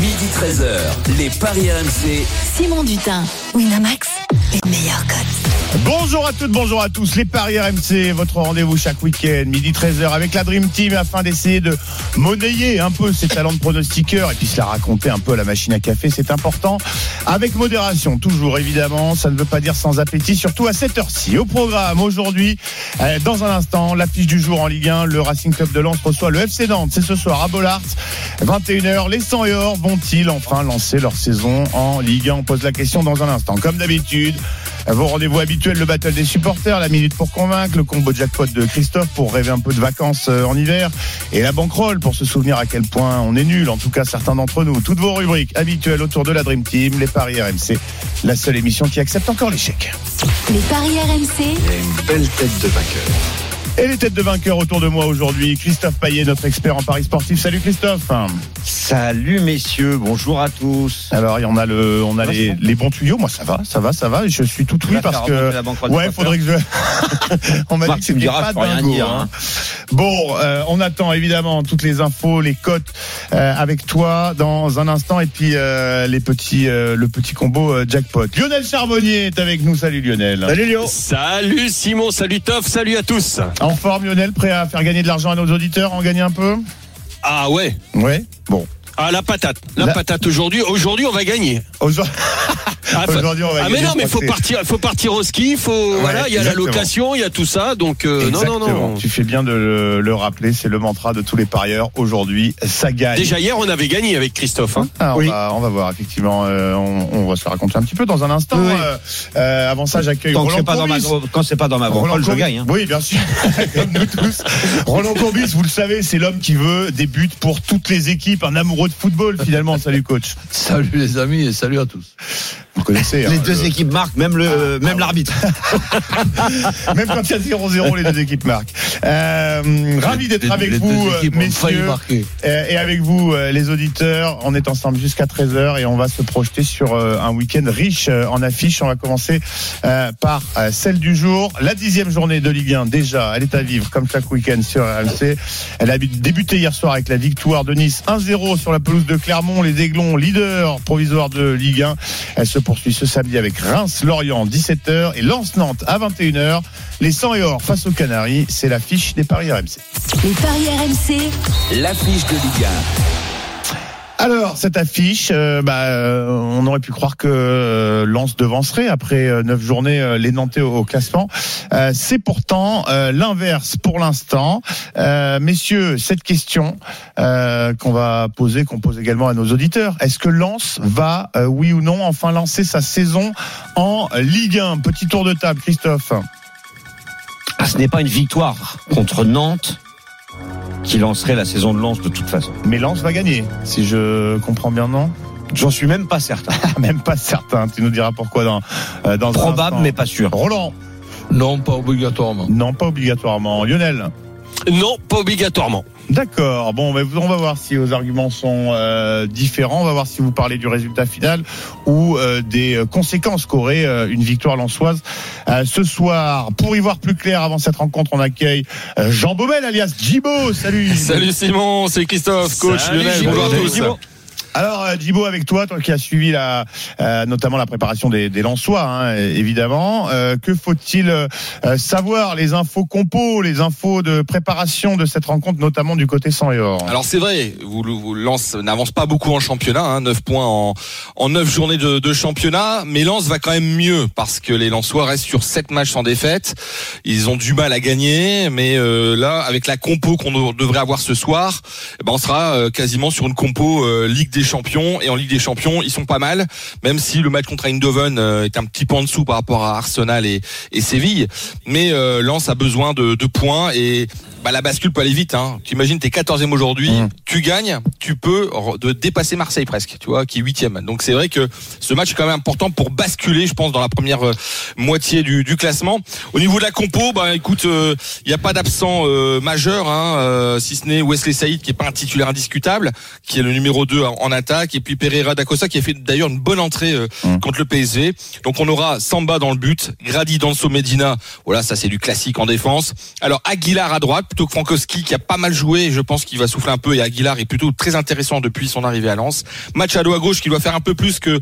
Midi 13h, les Paris RMC. Simon Dutin, Winamax, les meilleurs codes. Bonjour à toutes, bonjour à tous. Les Paris RMC, votre rendez-vous chaque week-end, midi 13h, avec la Dream Team, afin d'essayer de monnayer un peu ses talents de pronostiqueur et puis se la raconter un peu à la machine à café, c'est important. Avec modération, toujours évidemment, ça ne veut pas dire sans appétit, surtout à cette heure-ci. Au programme aujourd'hui, euh, dans un instant, l'affiche du jour en Ligue 1, le Racing Club de Lens reçoit le FC Nantes. C'est ce soir à Bollard, 21h. Les 100 et or vont-ils enfin lancer leur saison en Ligue 1 On pose la question dans un instant. Comme d'habitude, vos rendez-vous habituels, le battle des supporters, la minute pour convaincre, le combo jackpot de Christophe pour rêver un peu de vacances euh, en hiver et la banquerolle pour se souvenir à quel point on est nul, en tout cas certains d'entre nous. Toutes vos rubriques habituelles autour de la Dream Team, les paris RMC, la seule émission qui accepte encore l'échec. Les paris RMC, une belle tête de vainqueur. Et les têtes de vainqueurs autour de moi aujourd'hui, Christophe Payet, notre expert en paris sportif. Salut Christophe. Salut messieurs, bonjour à tous. Alors il y en a le, on a les, les bons tuyaux. Moi ça va, ça va, ça va. Je suis tout oui parce que ouais, faudrait que je. on m'a dit que c'était pas rien dire. Hein. Bon, euh, on attend évidemment toutes les infos, les cotes euh, avec toi dans un instant et puis euh, les petits, euh, le petit combo euh, jackpot. Lionel Charbonnier est avec nous. Salut Lionel. Salut Lio. Salut Simon, salut Toff, salut à tous. En forme Lionel, prêt à faire gagner de l'argent à nos auditeurs, en gagner un peu? Ah ouais. Ouais. Bon. Ah la patate, la, La- patate aujourd'hui. Aujourd'hui on va gagner. Aujourd'hui, Ah, Aujourd'hui, on va ah, mais non, mais faut partir, faut partir au ski. Faut voilà, il y a la location, il y a tout ça. Donc euh, non, non, non. Tu fais bien de le, le rappeler, c'est le mantra de tous les parieurs. Aujourd'hui, ça gagne. Déjà hier on avait gagné avec Christophe. hein. Ah, on, Oui. va, on va voir, effectivement. euh, on, on va se la raconter un petit peu dans un instant. Oui. Euh, euh, avant ça, j'accueille Quand Roland c'est pas dans ma Courbis. quand c'est pas dans ma Roland banquerolle, je Courbis. gagne. hein. Oui, bien sûr. Comme nous tous. Roland Courbis, vous le savez, c'est l'homme qui veut des buts pour toutes les équipes, un amoureux de football finalement. Salut coach. Salut les amis et salut à tous. Vous connaissez. Les hein, deux le- équipes marquent, même le même l'arbitre. Même quand il y a 0-0, les deux équipes marquent. Euh, ravi d'être avec les vous, euh, messieurs. Euh, Et avec vous, euh, les auditeurs, on est ensemble jusqu'à 13h et on va se projeter sur euh, un week-end riche euh, en affiches. On va commencer euh, par euh, celle du jour. La dixième journée de Ligue 1, déjà, elle est à vivre comme chaque week-end sur RMC. Elle a débuté hier soir avec la victoire de Nice 1-0 sur la pelouse de Clermont. Les Aiglons, leader provisoire de Ligue 1. Elle se poursuit ce samedi avec Reims-Lorient 17h et Lens-Nantes à 21h. Les 100 et or face aux Canaries, c'est l'affiche des paris RMC. les paris RMC, L'affiche de Ligue Alors, cette affiche, euh, bah, euh, on aurait pu croire que euh, Lens devancerait après euh, neuf journées les Nantais au, au classement. C'est pourtant l'inverse pour l'instant. Messieurs, cette question qu'on va poser, qu'on pose également à nos auditeurs, est-ce que Lens va, oui ou non, enfin lancer sa saison en Ligue 1 Petit tour de table, Christophe. Ah, ce n'est pas une victoire contre Nantes qui lancerait la saison de Lens de toute façon. Mais Lens va gagner, si je comprends bien, non? J'en suis même pas certain. Même pas certain. Tu nous diras pourquoi dans, euh, dans Probable mais pas sûr. Roland. Non, pas obligatoirement. Non, pas obligatoirement. Lionel Non, pas obligatoirement. D'accord. Bon, mais on va voir si vos arguments sont euh, différents. On va voir si vous parlez du résultat final ou euh, des euh, conséquences qu'aurait euh, une victoire lançoise euh, ce soir. Pour y voir plus clair avant cette rencontre, on accueille euh, Jean Baumel alias Jibo. Salut. Salut Simon, c'est Christophe, coach Salut, Lionel. Bonjour à tous. Alors euh, Djibo avec toi, toi qui as suivi la, euh, notamment la préparation des, des Lensois, hein, évidemment. Euh, que faut-il euh, savoir Les infos compos, les infos de préparation de cette rencontre, notamment du côté sang et or. Alors c'est vrai, vous, vous n'avance pas beaucoup en championnat, hein, 9 points en, en 9 journées de, de championnat, mais Lens va quand même mieux parce que les Lensois restent sur 7 matchs sans défaite. Ils ont du mal à gagner, mais euh, là, avec la compo qu'on de- devrait avoir ce soir, eh ben, on sera euh, quasiment sur une compo euh, Ligue des Champions. Et en Ligue des Champions, ils sont pas mal, même si le match contre Eindhoven euh, est un petit peu en dessous par rapport à Arsenal et, Séville. Mais euh, Lens a besoin de points et bah, la bascule peut aller vite. Hein. Tu imagines, t'es 14e aujourd'hui, Mmh. tu gagnes, tu peux de dépasser Marseille presque, tu vois, qui est 8e. Donc c'est vrai que ce match est quand même important pour basculer, je pense, dans la première euh, moitié du, du classement. Au niveau de la compo, bah écoute, il n'y a pas d'absent euh, majeur, hein, euh, si ce n'est Wesley Saïd qui est pas un titulaire indiscutable, qui est le numéro 2 en, en attaque, et puis Pereira Dacosta qui a fait d'ailleurs une bonne entrée euh, Hum. contre le PSG. Donc on aura Samba dans le but, Grady Danso Medina, voilà ça c'est du classique en défense. Alors Aguilar à droite plutôt que Frankowski qui a pas mal joué, et je pense qu'il va souffler un peu et Aguilar est plutôt très intéressant depuis son arrivée à Lens. Machado à gauche qui doit faire un peu plus que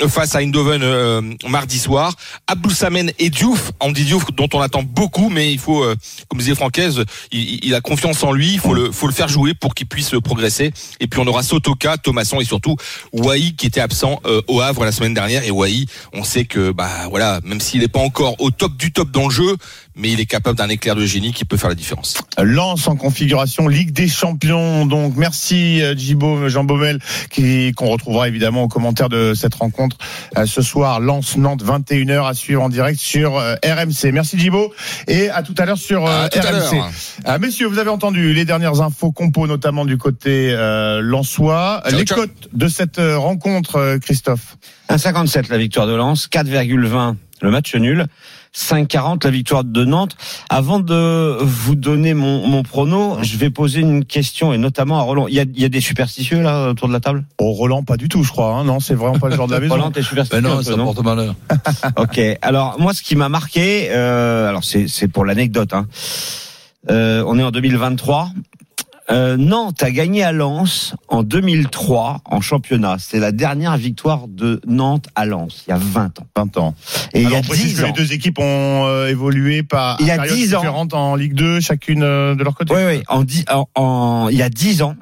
euh, face à Eindhoven euh, mardi soir. Abdou Samen et Diouf, Andy Diouf dont on attend beaucoup, mais il faut, euh, comme disait Francaise, il, il a confiance en lui, il faut le, faut le faire jouer pour qu'il puisse progresser. Et puis on aura Sotoka, Thomasson et surtout Wai qui était absent au Havre la semaine dernière. Et Wai, on sait que bah voilà, même s'il n'est pas encore au top du top dans le jeu, mais il est capable d'un éclair de génie qui peut faire la différence. Lance en configuration Ligue des Champions. Donc merci euh, Djibo Jean Baumel qui qu'on retrouvera évidemment aux commentaires de cette rencontre euh, ce soir. Lance Nantes 21h à suivre en direct sur euh, RMC. Merci Djibo et à tout à l'heure sur À tout à RMC. Ah, messieurs, vous avez entendu les dernières infos compos, notamment du côté euh, Lensois. Ciao, les ciao. cotes de cette rencontre, Christophe. 1,57 la victoire de Lens, 4,20 le match nul, 5,40 la victoire de Nantes. Avant de vous donner mon, mon prono, je vais poser une question et notamment à Roland. Il y a, il y a des superstitieux là autour de la table? Au Roland, pas du tout, je crois. hein. Non, c'est vraiment pas le genre de la maison. Roland, t'es superstitieux Ben un non, peu, ça non? porte malheur. Ok. Alors moi, ce qui m'a marqué, euh, alors c'est c'est pour l'anecdote. Hein. Euh, on est en 2023. Euh, Nantes a gagné à Lens en 2003 en championnat. C'est la dernière victoire de Nantes à Lens, il y a 20 ans. 20 ans. Et il y Alors, a on précise 10 que ans. les deux équipes ont euh, évolué par Il y a périodes 10 ans. différentes en Ligue 2, chacune euh, de leur côté? Oui, oui. En, en, en- il y a 10 ans,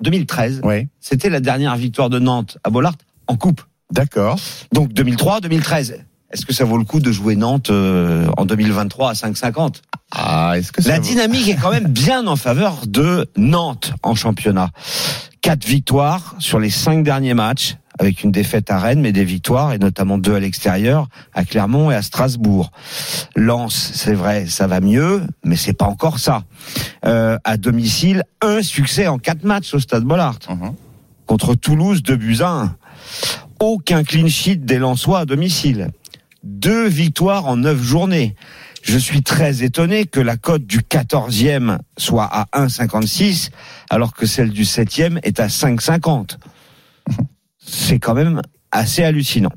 2013, Oui, c'était la dernière victoire de Nantes à Bollard en coupe. d'accord. Donc 2003, 2013. Est-ce que ça vaut le coup de jouer Nantes euh, en 2023 à 5,50 Ah, est-ce que ça La vaut- dynamique est quand même bien en faveur de Nantes en championnat. Quatre victoires sur les cinq derniers matchs, avec une défaite à Rennes, mais des victoires, et notamment deux à l'extérieur, à Clermont et à Strasbourg. Lens, c'est vrai, ça va mieux, mais c'est pas encore ça. Euh, à domicile, un succès en quatre matchs au Stade Bollard. Mhm. Contre Toulouse, deux buts à un. Aucun clean sheet des Lensois à domicile. Deux victoires en neuf journées. Je suis très étonné que la cote du 14e soit à 1,56 alors que celle du 7e est à 5,50. C'est quand même assez hallucinant.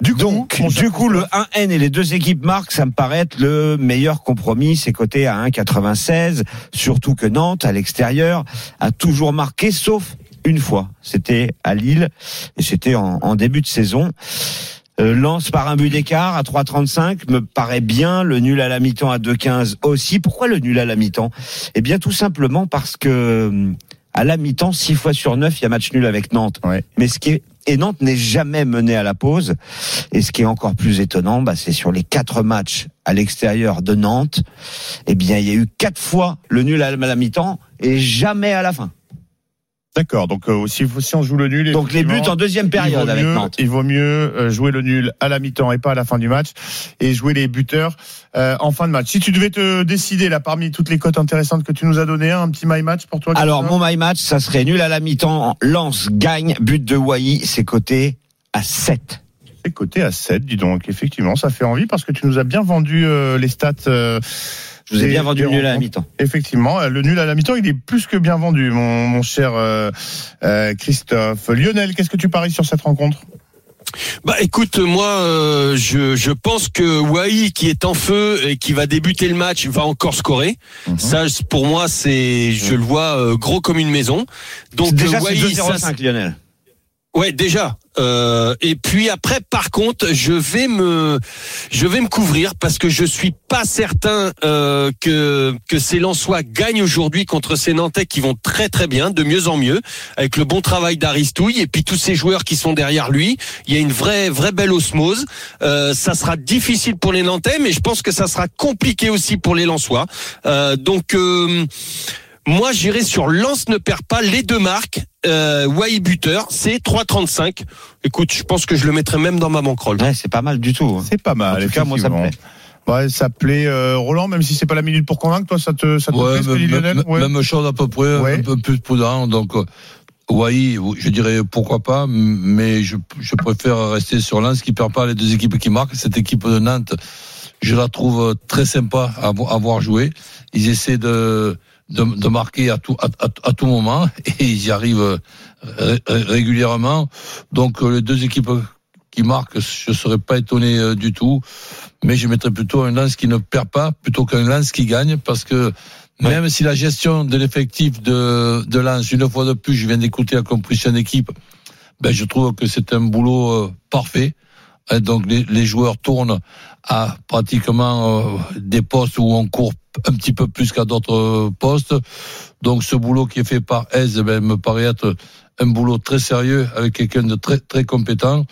Du coup, Donc, du coup, le Christophe, 1N et les deux équipes marquent, ça me paraît être le meilleur compromis. C'est coté à 1,96. Surtout que Nantes, à l'extérieur, a toujours marqué, sauf une fois. C'était à Lille et c'était en, en début de saison. Euh, Lance par un but d'écart à 3,35 me paraît bien. Le nul à la mi-temps à 2,15 aussi. Pourquoi le nul à la mi-temps? Eh bien, tout simplement parce que hum, à la mi-temps, 6 fois sur 9, il y a match nul avec Nantes. Ouais. Mais ce qui est et Nantes n'est jamais mené à la pause. Et ce qui est encore plus étonnant, bah, c'est sur les quatre matchs à l'extérieur de Nantes, eh bien, il y a eu quatre fois le nul à la mi-temps et jamais à la fin. D'accord. Donc, euh, si, si on joue le nul, Donc les buts en deuxième période avec mieux- Nantes. Il vaut mieux euh, jouer le nul à la mi-temps et pas à la fin du match et jouer les buteurs euh, en fin de match. Si tu devais te décider là parmi toutes les cotes intéressantes que tu nous as données, un petit my match pour toi. Alors mon my match, ça serait nul à la mi-temps. Lance gagne, but de Wai, c'est coté à 7. C'est coté à 7, dis donc. Effectivement, ça fait envie parce que tu nous as bien vendu euh, les stats. euh, Je vous ai bien vendu le nul à la mi-temps. Effectivement, euh, le nul à la mi-temps, il est plus que bien vendu, mon, mon cher euh, euh, Christophe. Lionel, qu'est-ce que tu paries sur cette rencontre? Bah écoute, moi euh, je, je pense que Wai qui est en feu et qui va débuter le match va encore scorer. Mhm. Ça pour moi c'est je le vois euh, gros comme une maison. Donc Déjà euh, c'est Wai, ça, 2,05 Lionel. Ouais, déjà. Euh, et puis après, par contre, je vais me, je vais me couvrir parce que je suis pas certain euh, que que ces Lensois gagnent aujourd'hui contre ces Nantais qui vont très très bien, de mieux en mieux, avec le bon travail d'Aristouille et puis tous ces joueurs qui sont derrière lui. Il y a une vraie vraie belle osmose. Euh, ça sera difficile pour les Nantais, mais je pense que ça sera compliqué aussi pour les Lensois. Euh, donc moi, j'irai sur Lance ne perd pas les deux marques. Euh, Wai buteur, c'est 3,35. Écoute, je pense que je le mettrai même dans ma bankroll. Ouais, c'est pas mal du tout. C'est pas mal. En tout cas, moi, ça me effectivement. Ouais, ça plaît euh, Roland, même si c'est pas la minute pour convaincre, toi, ça te, ça te Ouais, plaît, Lionel même- Ouais. même chose à peu près, Ouais. un peu plus prudent. Donc, euh, Oui, je dirais pourquoi pas, mais je, je préfère rester sur Lens qui perd pas les deux équipes qui marquent. Cette équipe de Nantes, je la trouve très sympa à, à voir jouer. Ils essaient de, de, de marquer à tout, à, à- à tout moment et ils y arrivent ré- ré- régulièrement. Donc euh, les deux équipes qui marquent, je serais pas étonné euh, du tout, mais je mettrais plutôt un Lens qui ne perd pas plutôt qu'un Lens qui gagne parce que même si la gestion de l'effectif de, de Lens, une fois de plus, je viens d'écouter la composition d'équipe, ben, je trouve que c'est un boulot euh, parfait. Donc les, les joueurs tournent à pratiquement euh, des postes où on court un petit peu plus qu'à d'autres euh, postes. Donc ce boulot qui est fait par Aise ben, me paraît être un boulot très sérieux avec quelqu'un de très très compétent.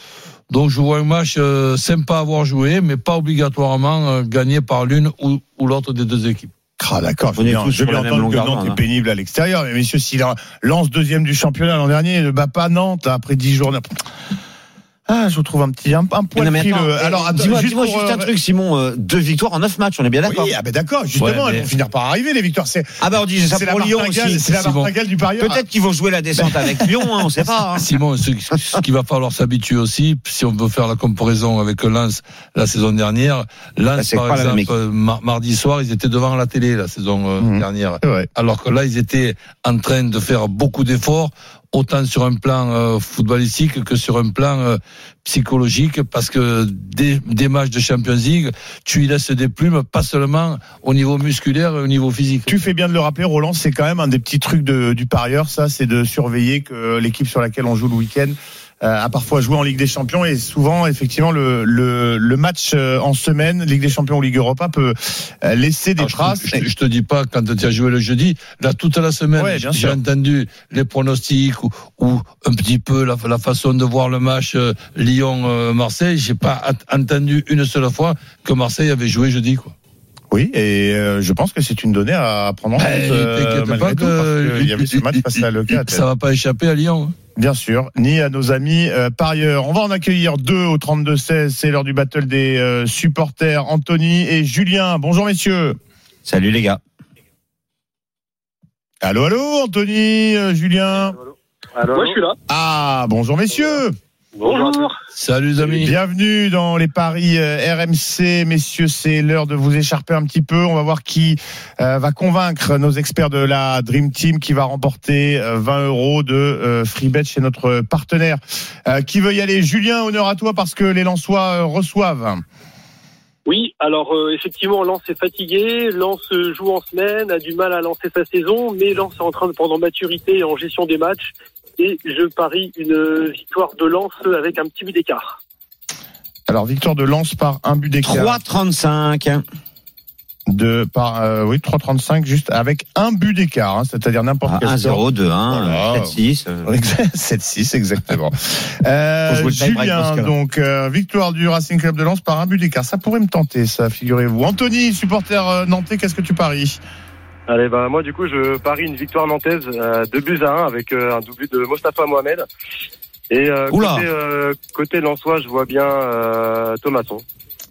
Donc je vois un match euh, sympa à avoir joué, mais pas obligatoirement euh, gagné par l'une ou, ou l'autre des deux équipes. Ah, d'accord, je même entendre que Nantes est pénible à l'extérieur. Mais messieurs, s'il lance deuxième du championnat l'an dernier, ne bat pas Nantes après 10 jours. Ah, je trouve un petit, un, un poil eh, Alors, dis-moi juste un euh, truc, Simon. euh, deux victoires en neuf matchs, on est bien d'accord Oui, ah ben d'accord, justement, Ouais, mais- elles vont finir par arriver, les victoires. C'est, Ah bah on dit ça c'est la pour Lyon aussi. c'est la martingale du parieur. Peut-être qu'ils vont jouer la descente avec Lyon, hein, on sait pas. hein. Simon, ce, ce qu'il va falloir s'habituer aussi, si on veut faire la comparaison avec Lens la saison dernière, Bah, Lens c'est par exemple, euh, mar- mardi soir, ils étaient devant la télé la saison euh, Mhm. dernière. Alors que là, ils étaient en train de faire beaucoup d'efforts, autant sur un plan euh, footballistique que sur un plan euh, psychologique, parce que des, matchs de Champions League, tu y laisses des plumes, pas seulement au niveau musculaire au niveau physique. Tu fais bien de le rappeler, Roland, c'est quand même un des petits trucs du parieur, ça, c'est de surveiller que l'équipe sur laquelle on joue le week-end a parfois joué en Ligue des Champions et souvent, effectivement, le, le, le match euh, en semaine, Ligue des Champions ou Ligue Europa, peut euh, laisser des Alors, te- traces. Je, te- je te dis pas quand tu as joué le jeudi, là toute la semaine, Ouais, j'ai entendu les pronostics ou, ou un petit peu la, la façon de voir le match euh, Lyon-Marseille. j'ai pas entendu une seule fois que Marseille avait joué jeudi. Quoi. Oui, et euh, je pense que c'est une donnée à prendre en compte. Euh, t'inquiète malgré pas tout, que- parce qu'il y avait ce match face à Leclerc. Ça va pas échapper à Lyon. Bien sûr, ni à nos amis euh, parieurs. On va en accueillir deux au 32-16. C'est l'heure du battle des euh, supporters. Anthony et Julien. Bonjour messieurs. Salut les gars. Allô, allô, Anthony, euh, Julien. Moi, je suis là. Ah, bonjour messieurs. Bonjour. Salut les amis. Bienvenue dans les paris euh, RMC. Messieurs, c'est l'heure de vous écharper un petit peu. On va voir qui euh, va convaincre nos experts de la Dream Team qui va remporter euh, 20 euros de euh, free bet chez notre partenaire. Euh, qui veut y aller? Julien, honneur à toi parce que les Lensois euh, reçoivent. Oui, alors euh, effectivement, Lens est fatigué, Lens euh, joue en semaine, a du mal à lancer sa saison, mais Lens est en train de prendre en maturité et en gestion des matchs. Et je parie une victoire de Lens avec un petit but d'écart. Alors, victoire de Lens par un but d'écart. 3,35. De, par, euh, oui, 3,35 juste avec un but d'écart, hein, c'est-à-dire n'importe Ah, quel 1-0, score. 2-1, Voilà. 7-6. euh. 7-6 exactement. Euh, Julien, donc euh, victoire du Racing Club de Lens par un but d'écart. Ça pourrait me tenter, ça, figurez-vous. Anthony, supporter euh, nantais, qu'est-ce que tu paries? Allez, bah moi du coup, je parie une victoire nantaise, euh, 2 buts à 1 avec euh, un doublé de Mostafa Mohamed. Et euh, Oula. côté, euh, côté Lensois, je vois bien euh, Thomasson.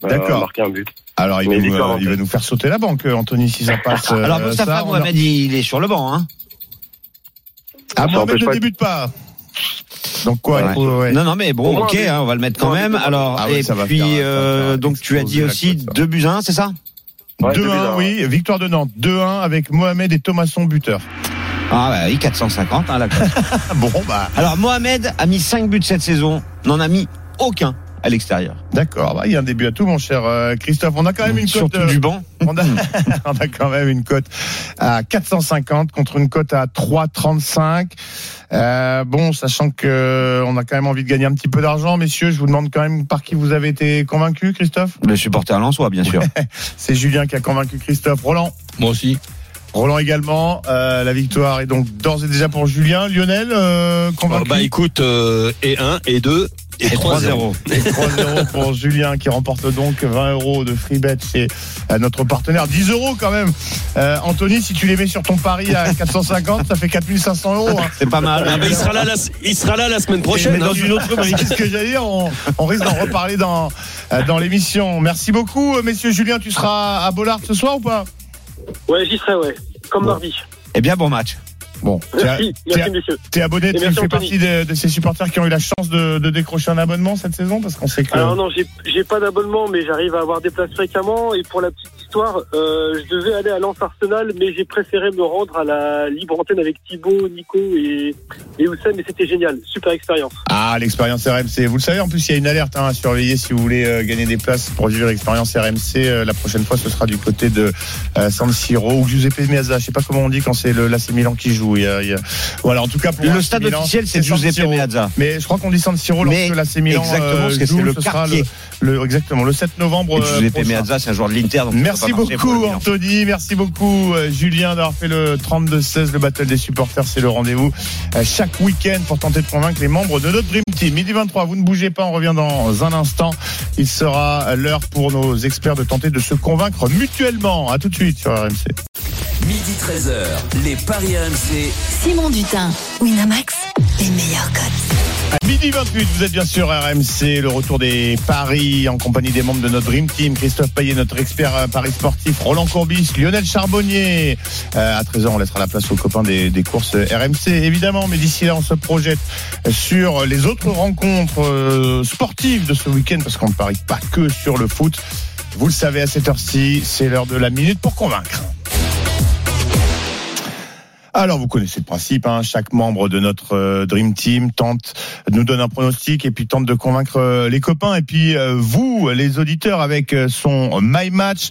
euh, D'accord. marquer un but. Alors, il va, Mais nous, victoire euh, il va nous faire sauter la banque, euh, Anthony, si ça passe. euh, Alors Mostafa ça, on a- Mohamed, il est sur le banc. Hein. Ah, Ça Mohamed empêche ne pas- débute pas. Donc quoi il Ouais. faut- ouais. Non, non, mais bon, moins ok, hein, on va le mettre quand même. Alors, Ah ouais, et ça va puis, faire- ça va euh, donc tu as dit la aussi cote, ça. 2 buts à 1, c'est ça? Ouais, 2-1, deux buts à un. oui, victoire de Nantes. 2-1 avec Mohamed et Thomasson buteur. Ah bah oui, 450. Hein, la cote. Bon, bah, Alors Mohamed a mis 5 buts cette saison, n'en a mis aucun à l'extérieur. d'accord. Bah, il y a un début à tout, mon cher euh, Christophe. On a quand même une cote. Surtout euh, du banc. On a, on a quand même une cote à 450 contre une cote à 3,35. Euh, bon, sachant que euh, on a quand même envie de gagner un petit peu d'argent, messieurs, je vous demande quand même par qui vous avez été convaincu, Christophe? Le supporter lensois, bien sûr. C'est Julien qui a convaincu Christophe. Roland? Moi aussi. Roland également. Euh, la victoire est donc d'ores et déjà pour Julien. Lionel, euh, convaincu? Bah écoute, euh, et 1, et 2, et, Et 3-0. 3-0. Et 3-0 pour Julien qui remporte donc 20 euros de free bet chez euh, notre partenaire. 10 euros quand même. Euh, Anthony, si tu les mets sur ton pari à 450, ça fait 4500 euros. hein. C'est pas mal. Ah bah, il, sera là la, il sera là la semaine prochaine. Mais dans hein. une autre rubrique. C'est ce que j'allais dire. On, on risque d'en reparler dans, euh, dans l'émission. Merci beaucoup, messieurs. Julien, tu seras à Bollard ce soir ou pas? Ouais, j'y serai, ouais. Comme mardi. Eh bien, bon match. Bon, Merci, t'es merci messieurs. t'es abonné, tu fais Anthony. partie de, de ces supporters qui ont eu la chance de, de décrocher un abonnement cette saison parce qu'on sait que. Alors non, j'ai j'ai pas d'abonnement, mais j'arrive à avoir des places fréquemment. Et pour la petite histoire, euh, je devais aller à Lens Arsenal, mais j'ai préféré me rendre à la libre antenne avec Thibaut, Nico et, et Oussem, et c'était génial. Super expérience. Ah, l'expérience RMC. Vous le savez, en plus, il y a une alerte hein, à surveiller si vous voulez euh, gagner des places pour vivre l'expérience RMC. Euh, la prochaine fois, ce sera du côté de euh, San Siro ou Giuseppe Meazza. Je sais pas comment on dit quand c'est le l'AC Milan qui joue. Il y a- il y a- Voilà, en tout cas, pour Le stade Milan, officiel, c'est Giuseppe. Meazza. Mais je crois qu'on dit San Siro Mais lorsque l'AC Milan exactement, euh, parce que joue. c'est le ce sera le, le- exactement, le 7 novembre. Et Giuseppe. Meazza, c'est un joueur de l'Inter. ça Merci beaucoup. Anthony, merci beaucoup euh, Julien d'avoir fait le 32-16, le battle des supporters, c'est le rendez-vous euh, chaque week-end pour tenter de convaincre les membres de notre Dream Team. Midi 23, vous ne bougez pas, on revient dans un instant. Il sera l'heure pour nos experts de tenter de se convaincre mutuellement. À tout de suite sur RMC. Midi 13h, les Paris RMC. Simon Dutin, Winamax, les meilleurs codes. À midi 28, vous êtes bien sûr RMC, le retour des paris en compagnie des membres de notre Dream Team. Christophe Payet, notre expert euh, paris sportif, Roland Courbis, Lionel Charbonnier. Euh, à 13h, on laissera la place aux copains des, des courses RMC, évidemment. Mais d'ici là, on se projette sur les autres rencontres euh, sportives de ce week-end parce qu'on ne parie pas que sur le foot. Vous le savez, à cette heure-ci, c'est l'heure de la minute pour convaincre. Alors, vous connaissez le principe, hein, chaque membre de notre euh, Dream Team tente, nous donne un pronostic et puis tente de convaincre euh, les copains. Et puis, euh, vous, les auditeurs, avec euh, son My Match,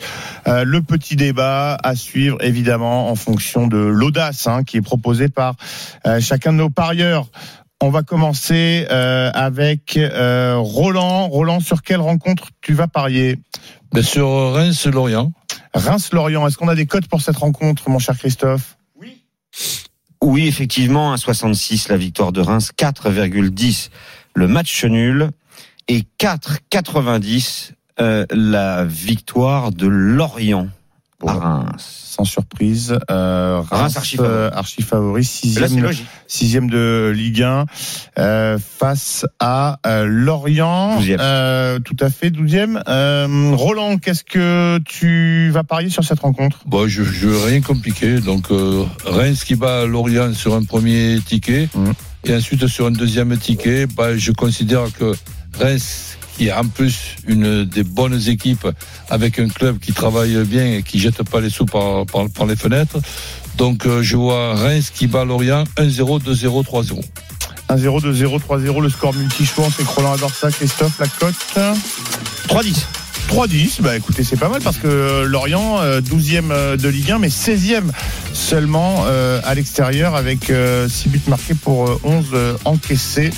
euh, le petit débat à suivre, évidemment, en fonction de l'audace hein, qui est proposée par euh, chacun de nos parieurs. On va commencer euh, avec euh, Roland. Roland, sur quelle rencontre tu vas parier? Bien sûr, Reims-Lorient. Reims-Lorient, est-ce qu'on a des codes pour cette rencontre, mon cher Christophe? Oui, effectivement, 1,66 la victoire de Reims, 4,10 le match nul et 4,90 euh, la victoire de Lorient Reims. Sans surprise, euh, Reims, Reims archi favori. euh, archi favori, sixième, de Ligue 1 euh, face à euh, Lorient. Douzième. Euh, tout à fait, douzième. Euh, Roland, qu'est-ce que tu vas parier sur cette rencontre? Bon, je, je veux rien compliquer. Donc, euh, Reims qui bat Lorient sur un premier ticket. Mhm. Et ensuite, sur un deuxième ticket, bah, je considère que Reims, qui est en plus une des bonnes équipes, avec un club qui travaille bien et qui jette pas les sous par, par, par les fenêtres. Donc, euh, je vois Reims qui bat Lorient 1-0, 2-0, 3-0. 1-0, 2-0, 3-0, le score multi-choix, c'est que Roland adore ça, Christophe, la cote 3-10. 3-10, bah écoutez, c'est pas mal parce que euh, Lorient, euh, 12e euh, de Ligue 1, mais 16e seulement euh, à l'extérieur avec 6 buts marqués pour euh, 11 euh, encaissés.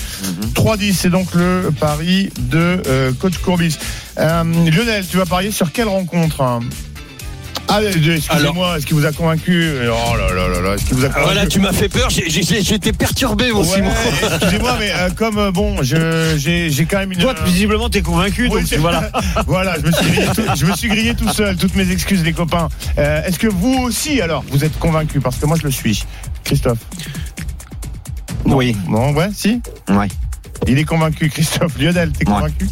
3-10, c'est donc le pari de euh, coach Courbis. Euh, Lionel, tu vas parier sur quelle rencontre hein? Ah, euh, excusez-moi, est-ce qu'il vous a convaincu Oh là là là là, est-ce qu'il vous a Ah, convaincu Voilà, tu m'as fait peur. J'étais perturbé, mon Ouais, excusez-moi, mais euh, comme euh, bon, je- j'ai quand même une. Toi, visiblement, t'es convaincu, Oui, donc voilà. voilà, je me, suis grillé tout, je me suis grillé tout seul. Toutes mes excuses, les copains. Euh, Est-ce que vous aussi, alors, vous êtes convaincus Parce que moi, je le suis. Christophe. Non. Oui. Bon, ouais, si? Ouais. Il est convaincu, Christophe. Lionel, t'es Ouais. convaincu?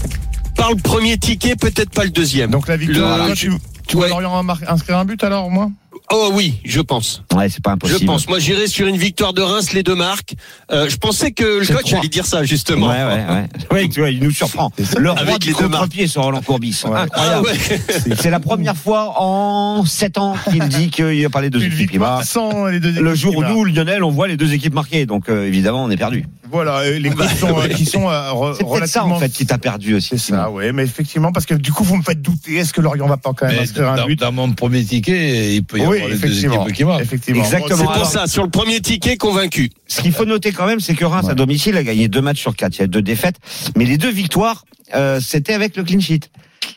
Par le premier ticket, peut-être pas le deuxième. Donc la victoire. Le- tu, tu vois ouais. Lorient inscrire un but alors, au moins Oh oui, je pense. Ouais, c'est pas Je impossible. pense. Moi, j'irai sur une victoire de Reims, les deux marques. Euh, je pensais que le C'est coach allait dire ça, justement. Ouais, ouais, ouais. Ouais, tu vois, il nous surprend. Le roi Avec du les deux marques. contre-pied sur Roland Courbis. Ouais. Ah Incroyable. ouais. C'est la première fois en 7 ans qu'il dit qu'il va parler de deux équipes. Sans les deux équipes. Le jour où nous, Lionel, on voit les deux équipes marquées. Donc, euh, évidemment, on est perdu. Voilà, les coachs sont, qui sont euh, re- ça, relativement. en fait, qui t'a perdu aussi. C'est ça, ouais, mais effectivement, parce que du coup, vous me faites douter. Est-ce que Lorient va pas quand même inscrire un but dans mon premier ticket, il peut y Oui, avoir les deux équipes qui marquent. Effectivement. Exactement. C'est pour ça. Sur le premier ticket, convaincu. Ce qu'il faut noter quand même, c'est que Reims, Ouais. à domicile, a gagné deux matchs sur quatre. Il y a deux défaites. Mais les deux victoires, euh, c'était avec le clean sheet.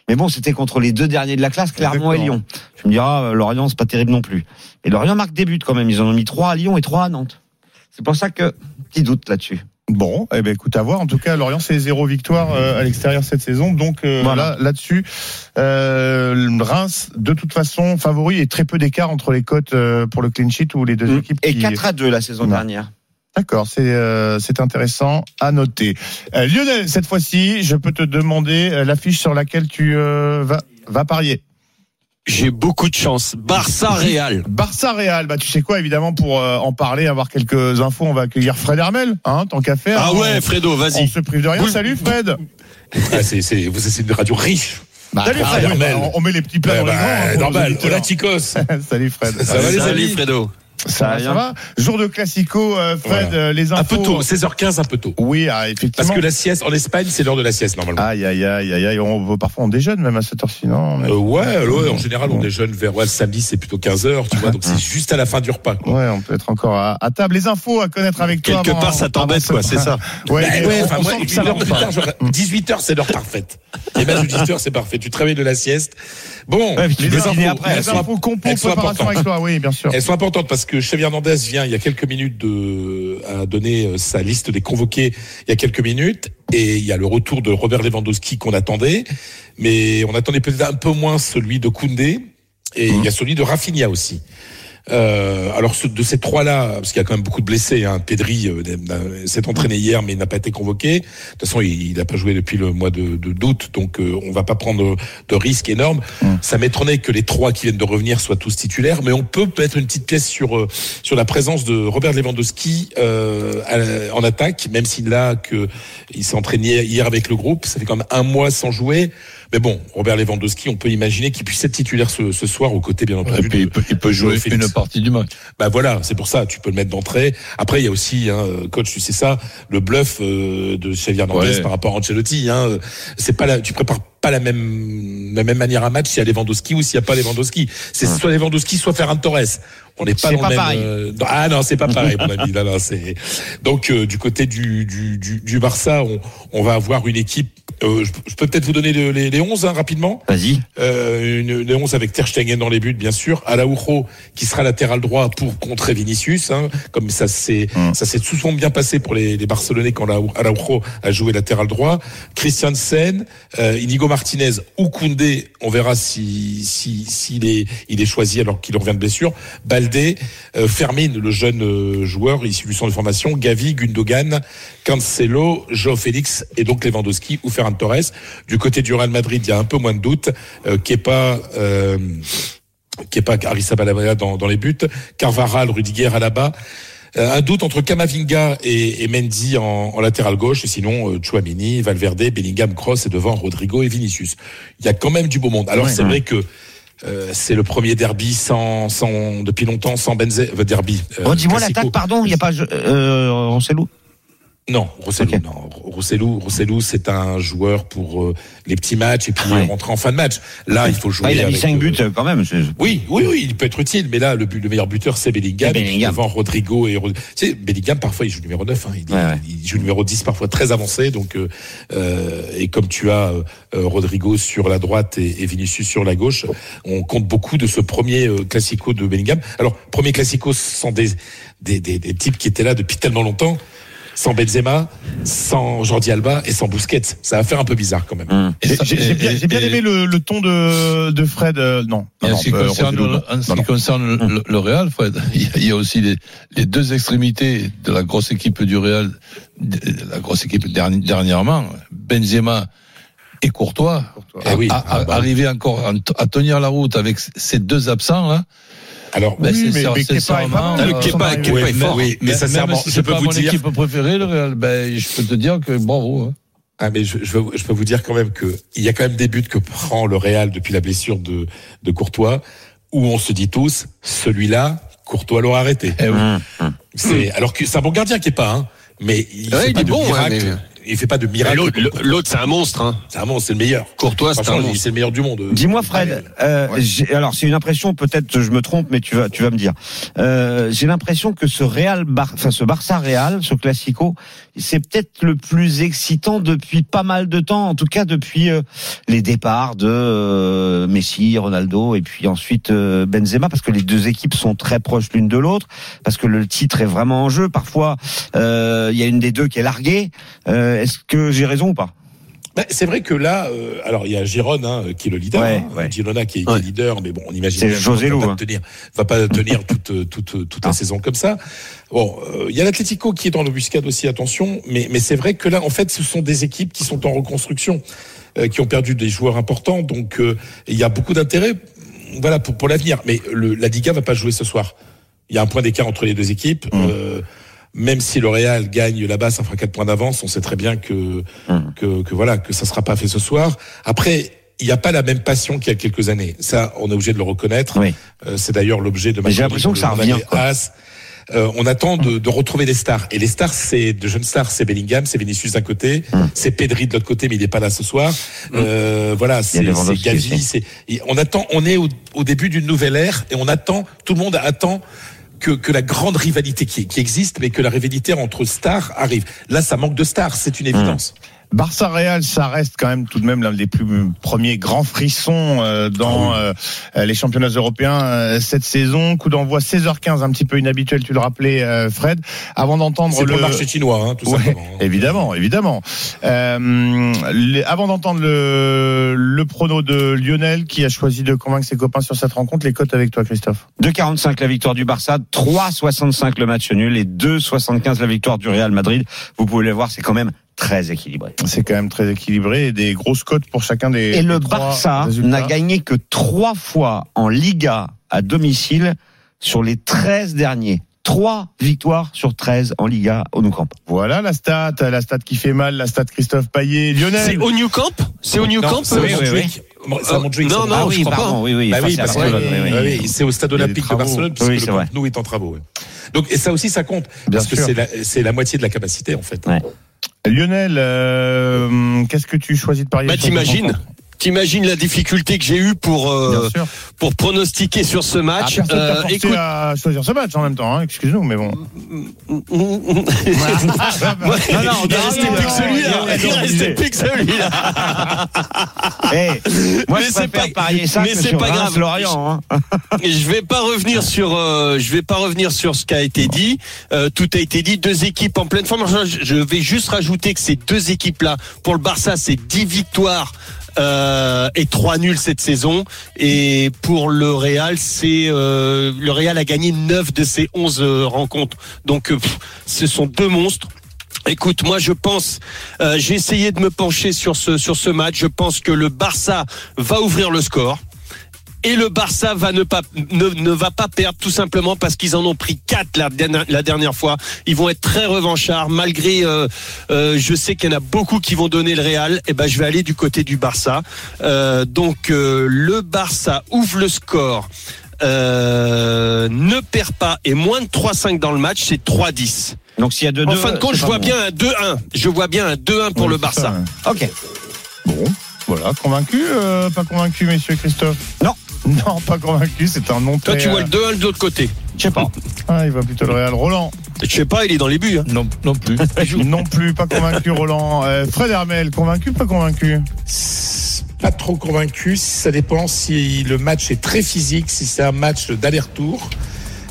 Mais bon, c'était contre les deux derniers de la classe, Clermont et Exactement. Lyon. Tu me diras, euh, Lorient, c'est pas terrible non plus. Et Lorient marque des buts quand même. Ils en ont mis trois à Lyon et trois à Nantes. C'est pour ça que, petit doute là-dessus. Bon, eh ben écoute à voir. En tout cas, Lorient c'est zéro victoire euh, à l'extérieur cette saison, donc euh, Voilà. là là-dessus, euh, Reims de toute façon favori et très peu d'écart entre les cotes euh, pour le clean sheet ou les deux Mm. équipes. Et qui- 4 à 2 la saison dernière. D'accord, c'est euh, c'est intéressant à noter. Euh, Lionel, cette fois-ci, je peux te demander euh, l'affiche sur laquelle tu euh, vas vas parier. J'ai beaucoup de chance. Barça Real. Barça Real, bah tu sais quoi évidemment pour euh, en parler, avoir quelques infos, on va accueillir Fred Hermel, hein, tant qu'à faire. Ah On- ouais, Fredo, On vas-y. se prive de rien. Salut Fred. Ah, c'est, c'est, vous êtes une radio riche. Salut ah, Fred. Hermel. on, on met les petits plats Ouais, dans les bah, grands. hein, normal. auditeurs. Hola, chicos. Salut Fred. Ça va, les Salut amis Fredo. Ça va, ça va. Jour de classico, euh, Fred, Voilà. euh, les infos. Un peu tôt, 16h15, un peu tôt. Oui, ah, effectivement. Parce que la sieste, en Espagne, c'est l'heure de la sieste, normalement. Aïe, aïe, aïe, aïe, aïe. On, parfois on déjeune même à cette heure-ci, non Euh, ouais, ouais, en général, on déjeune vers, ouais, le samedi, c'est plutôt 15h, tu vois, donc c'est juste à la fin du repas, quoi. Ouais, on peut être encore à, à table. Les infos à connaître avec toi. Quelque avant- part, ça t'embête, quoi, ce- c'est ça. Ouais, Bah, ouais, enfin, moi, ça heure tard, j'aurais- 18h, c'est l'heure parfaite. Et ben, 18h, c'est parfait. Tu travailles de la sieste. Bon, Les infos, après. les sont, infos compo, elles sont préparation importantes. avec toi, oui, bien sûr. elles sont importantes parce que Xavier Hernandez vient il y a quelques minutes de, à donner euh, sa liste des convoqués il y a quelques minutes. Et il y a le retour de Robert Lewandowski qu'on attendait, mais on attendait peut-être un peu moins celui de Koundé. Et il y a celui de Rafinha aussi. Euh, alors ce- de ces trois-là, parce qu'il y a quand même beaucoup de blessés, hein, Pedri euh, s'est entraîné hier mais il n'a pas été convoqué. De toute façon, il n'a pas joué depuis le mois de d'août, donc euh, on va pas prendre de risques énormes. Ça m'étonnait que les trois qui viennent de revenir soient tous titulaires, mais on peut mettre une petite pièce sur euh, sur la présence de Robert Lewandowski euh, à- en attaque, même s'il a que il s'est entraîné hier avec le groupe. Ça fait quand même un mois sans jouer. Mais bon, Robert Lewandowski, on peut imaginer qu'il puisse être titulaire ce, ce soir aux côtés, bien Et entendu. il peut, il peut jouer une partie du match. bah voilà, c'est pour ça, tu peux le mettre d'entrée. Après, il y a aussi, hein, coach, tu sais ça, le bluff euh, de Xavier Hernandez Ouais. par rapport à Ancelotti. Hein, c'est pas la, tu prépares pas la même, la même manière un match s'il y a Lewandowski ou s'il y a pas Lewandowski. C'est soit Lewandowski, soit Ferran Torres. On n'est pas dans même. pareil. euh, dans- ah non, c'est pas pareil, mon ami. Là, là, c'est donc euh, du côté du du, du, du Barça, on, on va avoir une équipe. euh, je, je peux peut-être vous donner le- les, les 11 hein, rapidement. Vas-y. Euh, une 11 avec Ter Stegen dans les buts, bien sûr. Araujo qui sera latéral droit pour contrer Vinicius, hein, comme ça s'est ça s'est souvent bien passé pour les, les Barcelonais quand Arau- Araujo a joué latéral droit. Christiansen, euh, Inigo Martinez ou Koundé, on verra si si s'il est il est choisi alors qu'il revient de blessure. Baldé, euh, Fermin, le jeune euh, joueur issu du centre de formation, Gavi, Gundogan, Cancelo, Joe Félix et donc Lewandowski ou Ferran Torres. Du côté du Real Madrid, il y a un peu moins de doute. Euh, Kepa, euh, Kepa, Arrizabalaga dans, dans les buts, Carvaral, Rudiger à la bas. Euh, un doute entre Kamavinga et, et Mendy en, en latéral gauche, et sinon euh, Chouamini, Valverde, Bellingham, Cross et devant Rodrigo et Vinicius. Il y a quand même du beau monde. Alors c'est vrai que euh, c'est le premier derby sans, sans depuis longtemps sans Benzema euh, derby. euh, Redis-moi l'attaque, pardon, il n'y a pas euh, Roncelo Non, Rossellou, Ok. non. Rossellou, Rossellou, c'est un joueur pour euh, les petits matchs et puis Ouais. rentrer en fin de match. Là, il faut jouer. Ah, Il a mis avec, 5 euh, buts euh, quand même. oui, oui, oui, il peut être utile, mais là, le, but, le meilleur buteur, c'est Bellingham. Bellingham. Devant Rodrigo et Tu sais, Bellingham, parfois, il joue numéro 9, hein, il, Ouais, ouais. il joue numéro 10, parfois très avancé. Donc, euh, euh, et comme tu as Rodrigo sur la droite et, et Vinicius sur la gauche, on compte beaucoup de ce premier classico de Bellingham. Alors, premier classico sans des, des, des, des types qui étaient là depuis tellement longtemps. Sans Benzema, sans Jordi Alba et sans Busquets. Ça va faire un peu bizarre quand même. Hum. J'ai bien, aimé le, le ton de, de Fred. euh, non, non, en ce qui euh, concerne, en ce Non, qui non. concerne le, le Real, Fred, il y a, il y a aussi les, les deux extrémités de la grosse équipe du Real, de la grosse équipe derni- dernièrement, Benzema et Courtois, Eh oui. à- à- Ah, bah. arriver encore à, à tenir la route avec ces deux absents là. Alors, Ben, Oui, c'est- mais- c'est- mais c'est Kepa est pas mal, Kepa- est Oui, fort. oui, mais même sincèrement, si je c'est peux pas vous mon dire. équipe préférée, le Real, ben, je peux te dire que bravo. hein. Ah mais je, je, je peux vous dire quand même que il y a quand même des buts que prend le Real depuis la blessure de, de Courtois où on se dit tous celui-là Courtois l'aura arrêté. Eh oui. Hum, C'est alors que c'est un bon gardien qui est pas hein, mais il Ouais, fait il pas est de bon, miracle. mais- Il fait pas de miracle. L'autre, l'autre, c'est un monstre. Hein. C'est un monstre, c'est le meilleur. Courtois, c'est un Franchement, monstre. c'est le meilleur du monde. Dis-moi Fred, euh, j'ai- alors c'est une impression, peut-être je me trompe, mais tu vas, tu vas me dire. Euh, j'ai l'impression que ce Real, Bar, enfin ce Barça Real, ce Classico, c'est peut-être le plus excitant depuis pas mal de temps, en tout cas depuis euh, les départs de euh, Messi, Ronaldo et puis ensuite euh, Benzema, parce que les deux équipes sont très proches l'une de l'autre, parce que le titre est vraiment en jeu. Parfois, euh, il y a une des deux qui est larguée. Euh, Est-ce que j'ai raison ou pas? Ben, c'est vrai que là, euh, alors il y a Giron hein, qui est le leader, Ouais, hein, ouais. Girona qui est, qui est leader, mais bon, on imagine que José va hein. tenir, va pas tenir toute euh, toute toute la Ah. saison comme ça. Bon, euh, il y a l'Atlético qui est dans l'embuscade aussi, attention, mais mais c'est vrai que là, en fait, ce sont des équipes qui sont en reconstruction, euh, qui ont perdu des joueurs importants, donc euh, il y a beaucoup d'intérêt. voilà pour pour l'avenir. Mais le, la Liga va pas jouer ce soir. Il y a un point d'écart entre les deux équipes. Euh, même si le Real gagne là-bas, ça fera quatre points d'avance. On sait très bien que, que que voilà que ça sera pas fait ce soir. Après. Il n'y a pas la même passion qu'il y a quelques années. Ça, on est obligé de le reconnaître. Oui. Euh, c'est d'ailleurs l'objet de ma j'ai l'impression que ça revient. Euh, on attend de, de retrouver des stars. Et les stars, c'est de jeunes stars, c'est Bellingham, c'est Vinicius d'un côté, c'est Pedri de l'autre côté, mais il n'est pas là ce soir. Euh, voilà, c'est Gavi. c'est- On attend, on est au, au début d'une nouvelle ère et on attend. Tout le monde attend. Que, que la grande rivalité qui, qui existe, mais que la rivalité entre stars arrive. Là, ça manque de stars, c'est une évidence. Barça Real, ça reste quand même tout de même l'un des plus premiers grands frissons euh, dans Ah euh, les championnats européens euh, cette saison. Coup d'envoi 16h15, un petit peu inhabituel, tu le rappelais, euh, Fred. Avant d'entendre C'est le pour le marché chinois, hein, tout Ouais, simplement. évidemment, évidemment. Euh, les- avant d'entendre le, le prono de Lionel qui a choisi de convaincre ses copains sur cette rencontre, les cotes avec toi, Christophe. 2,45 la victoire du Barça, 3,65 le match nul et 2,75 la victoire du Real Madrid. Vous pouvez le voir, c'est quand même très équilibré. C'est quand même très équilibré et des grosses cotes pour chacun des. Et le Barça n'a gagné que trois fois en Liga à domicile sur les 13 derniers. Trois victoires sur 13 en Liga au Nou Camp. Voilà la stat, la stat qui fait mal, la stat Christophe Payet, Lionel. C'est au New Camp C'est au New Non, Camp c'est à euh, Montjuic. C'est non, non, ah je oui, crois pardon, pas. oui, oui. Bah oui, parce que Barcelone, oui, oui. oui, c'est au stade olympique de. Barcelone, puisque Oui, le c'est Camp. Nou est en travaux. Donc, et ça aussi, ça compte. Bien parce que sûr. c'est la, c'est la moitié de la capacité, en fait. Lionel, euh, qu'est-ce que tu choisis de parier Bah t'imagines T'imagines la difficulté que j'ai eue pour euh, pour pronostiquer sur ce Ah, match. t'a Euh, écoute, à choisir ce match en même temps, hein, excuse-nous, mais bon. non, non, il restait plus que celui-là. Il restait plus que celui-là. Eh, moi, Mais je c'est pas- parier ça mais c'est pas grave. Reims-Lorient. Hein. Je vais pas revenir sur euh, je vais pas revenir sur ce qui a été dit. Euh, tout a été dit. Deux équipes en pleine forme. Je, vais juste rajouter que ces deux équipes là, pour le Barça, c'est 10 victoires. Euh, et 3 nuls cette saison. Et pour le Real c'est euh, le Real a gagné 9 de ses 11 euh, rencontres. Donc ce sont deux monstres. Écoute, moi je pense, j'ai essayé de me pencher sur ce sur ce match. Je pense que le Barça va ouvrir le score et le Barça va ne pas ne, ne va pas perdre tout simplement parce qu'ils en ont pris quatre la, dernière- la dernière fois. Ils vont être très revanchards malgré. euh, euh, je sais qu'il y en a beaucoup qui vont donner le Real. Et ben je vais aller du côté du Barça. Euh, donc euh, le Barça ouvre le score. euh, ne perd pas et moins de 3-5 dans le match, c'est 3-10. Donc s'il y a deux En deux, fin de compte, je vois bon. bien un 2-1. Je vois bien un 2-1 pour Ouais, le Barça. ça, ouais. Ok. Bon, voilà, convaincu, euh, pas convaincu, messieurs Christophe? Non. Non, pas convaincu, c'est un nom Toi, très, tu vois euh, le 2-1 de l'autre côté. Je sais pas. Ah, il va plutôt le Real. Roland Je sais pas, il est dans les buts. hein. Non, non plus. Non plus, pas convaincu, Roland. Euh, Fred Hermel, convaincu, pas convaincu? Pas trop convaincu. Ça dépend si le match est très physique, si c'est un match d'aller-retour,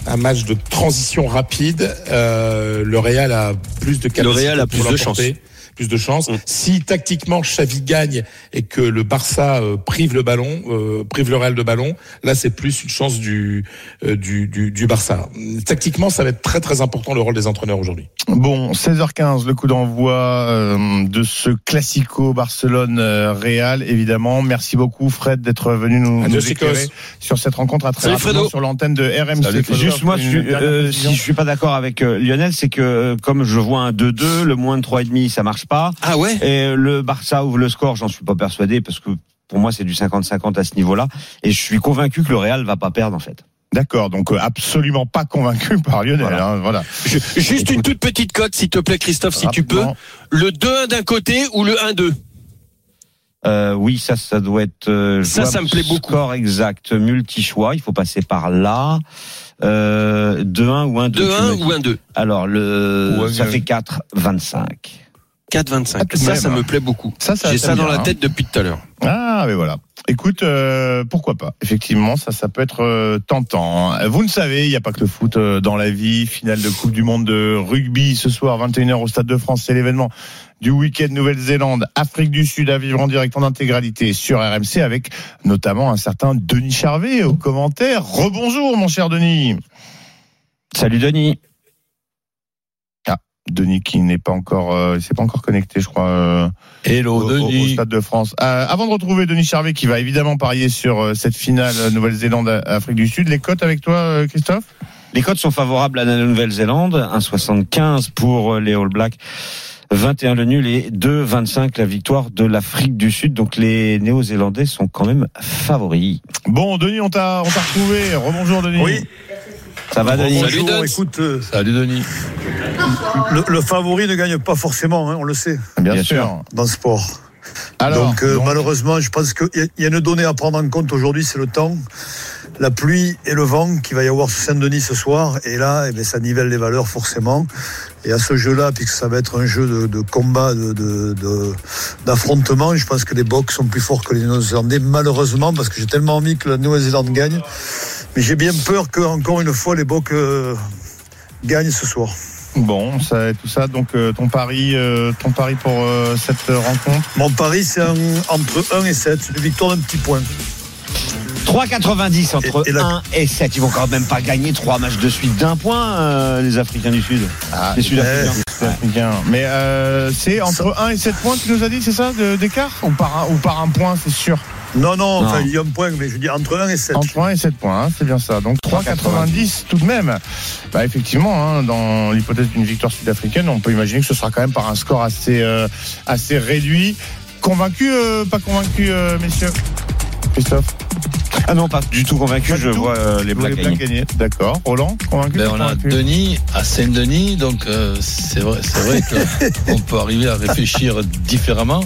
un match de transition rapide. euh, le Real a plus de capacité. Real a pour plus de l'emporter, Plus de chance. Mm. Si tactiquement Xavi gagne et que le Barça euh, prive le ballon, euh, prive le Real de ballon, là c'est plus une chance du, euh, du, du du Barça. Tactiquement, ça va être très très important le rôle des entraîneurs aujourd'hui. Bon, 16h15, le coup d'envoi euh, de ce classico Barcelone-Real, évidemment. Merci beaucoup, Fred, d'être venu nous, nous éclairer sur cette rencontre à très Salut, rapidement Fredo. sur l'antenne de RMC. Salut. Juste moi, je suis, euh, si je suis pas d'accord avec euh, Lionel, c'est que euh, comme je vois un 2-2, le moins de 3,5 ça marche pas. Ah ouais? Et le Barça ouvre le score, j'en suis pas persuadé parce que pour moi c'est du 50-50 à ce niveau-là. Et je suis convaincu que le Real va pas perdre en fait. D'accord, donc euh, absolument pas convaincu par Lionel. Voilà. hein, voilà. Je- Juste une toute petite cote, s'il te plaît, Christophe, si tu peux. Le 2-1 d'un côté ou le 1-2 Euh, oui, ça, ça doit être. euh, Ça, ça me plaît beaucoup. Score exact, multi-choix. Il faut passer par là. Euh, 2-1 ou 1-2. tu 2-1 me ou dis. 1-2 Alors, le, ça fait 4-25. 4-25. Ah, de ça, même. ça me plaît beaucoup. Ça, ça J'ai ça dans bien, la hein. tête depuis tout à l'heure. Ah, mais voilà. Écoute, euh, pourquoi pas Effectivement, ça, ça peut être euh, tentant. hein. Vous ne savez, il n'y a pas que le foot euh, dans la vie. Finale de Coupe du Monde de rugby ce soir, 21h au Stade de France. C'est l'événement du week-end Nouvelle-Zélande, Afrique du Sud à vivre en direct en intégralité sur RMC avec notamment un certain Denis Charvet au commentaire. Rebonjour, mon cher Denis. Salut Denis. Denis qui n'est pas encore, euh, il s'est pas encore connecté, je crois, euh, Hello, au, au- au Denis. Stade de France. Euh, avant de retrouver Denis Charvet, qui va évidemment parier sur euh, cette finale euh, Nouvelle-Zélande-Afrique du Sud, les cotes avec toi, euh, Christophe? Les cotes sont favorables à la Nouvelle-Zélande, 1,75 pour euh, les All Blacks. 21 le nul et 2,25 la victoire de l'Afrique du Sud. Donc les Néo-Zélandais sont quand même favoris. Bon, Denis, on t'a, on t'a retrouvé. Rebonjour, Denis. Oui. Ça va, Denis Salut, Bonjour, écoute, euh, Salut Denis. le, le favori ne gagne pas forcément, hein, on le sait, Bien, Bien sûr. sûr. dans le sport. Alors, donc, euh, donc, malheureusement, je pense qu'il y, a- il y a une donnée à prendre en compte aujourd'hui, c'est le temps, la pluie et le vent qu'il va y avoir sur Saint-Denis ce soir. Et là, eh bien, ça nivelle les valeurs forcément. Et à ce jeu-là, puisque ça va être un jeu de, de combat, de, de- de- d'affrontement, je pense que les Bocs sont plus forts que les Néo-Zélandais, malheureusement, parce que j'ai tellement envie que la Nouvelle-Zélande gagne. Mais j'ai bien peur que, encore une fois, les Bocs euh, gagnent ce soir. bon, ça, tout ça. Donc, euh, ton pari, euh, ton pari pour euh, cette rencontre? Mon pari, c'est un- entre 1 et 7, une victoire d'un petit point. 3,90 entre Et- et la- 1 et 7. Ils vont quand même pas gagner trois matchs de suite d'un point, euh, les Africains du Sud. Ah, les Sud-Africains. Bien. Mais euh, c'est entre 1 et 7 points, tu nous as dit, c'est ça, d'écart? Ou par, un, ou par un point, c'est sûr? Non, non, Non. enfin, il y a un point, mais je dis entre 1 et 7. Entre 1 et 7 points, hein, c'est bien ça. Donc 3,90 tout de même. Bah, effectivement, hein, dans l'hypothèse d'une victoire sud-africaine, on peut imaginer que ce sera quand même par un score assez, euh, assez réduit. Convaincu, euh, pas convaincu, euh, messieurs? Christophe? Ah non, pas du tout convaincu. Pas je tout vois euh, les Blacks gagner. gagner. D'accord. Roland, convaincu Ben, on a convaincu? Denis à Saint-Denis, donc euh, c'est vrai, c'est vrai qu'on peut arriver à réfléchir différemment.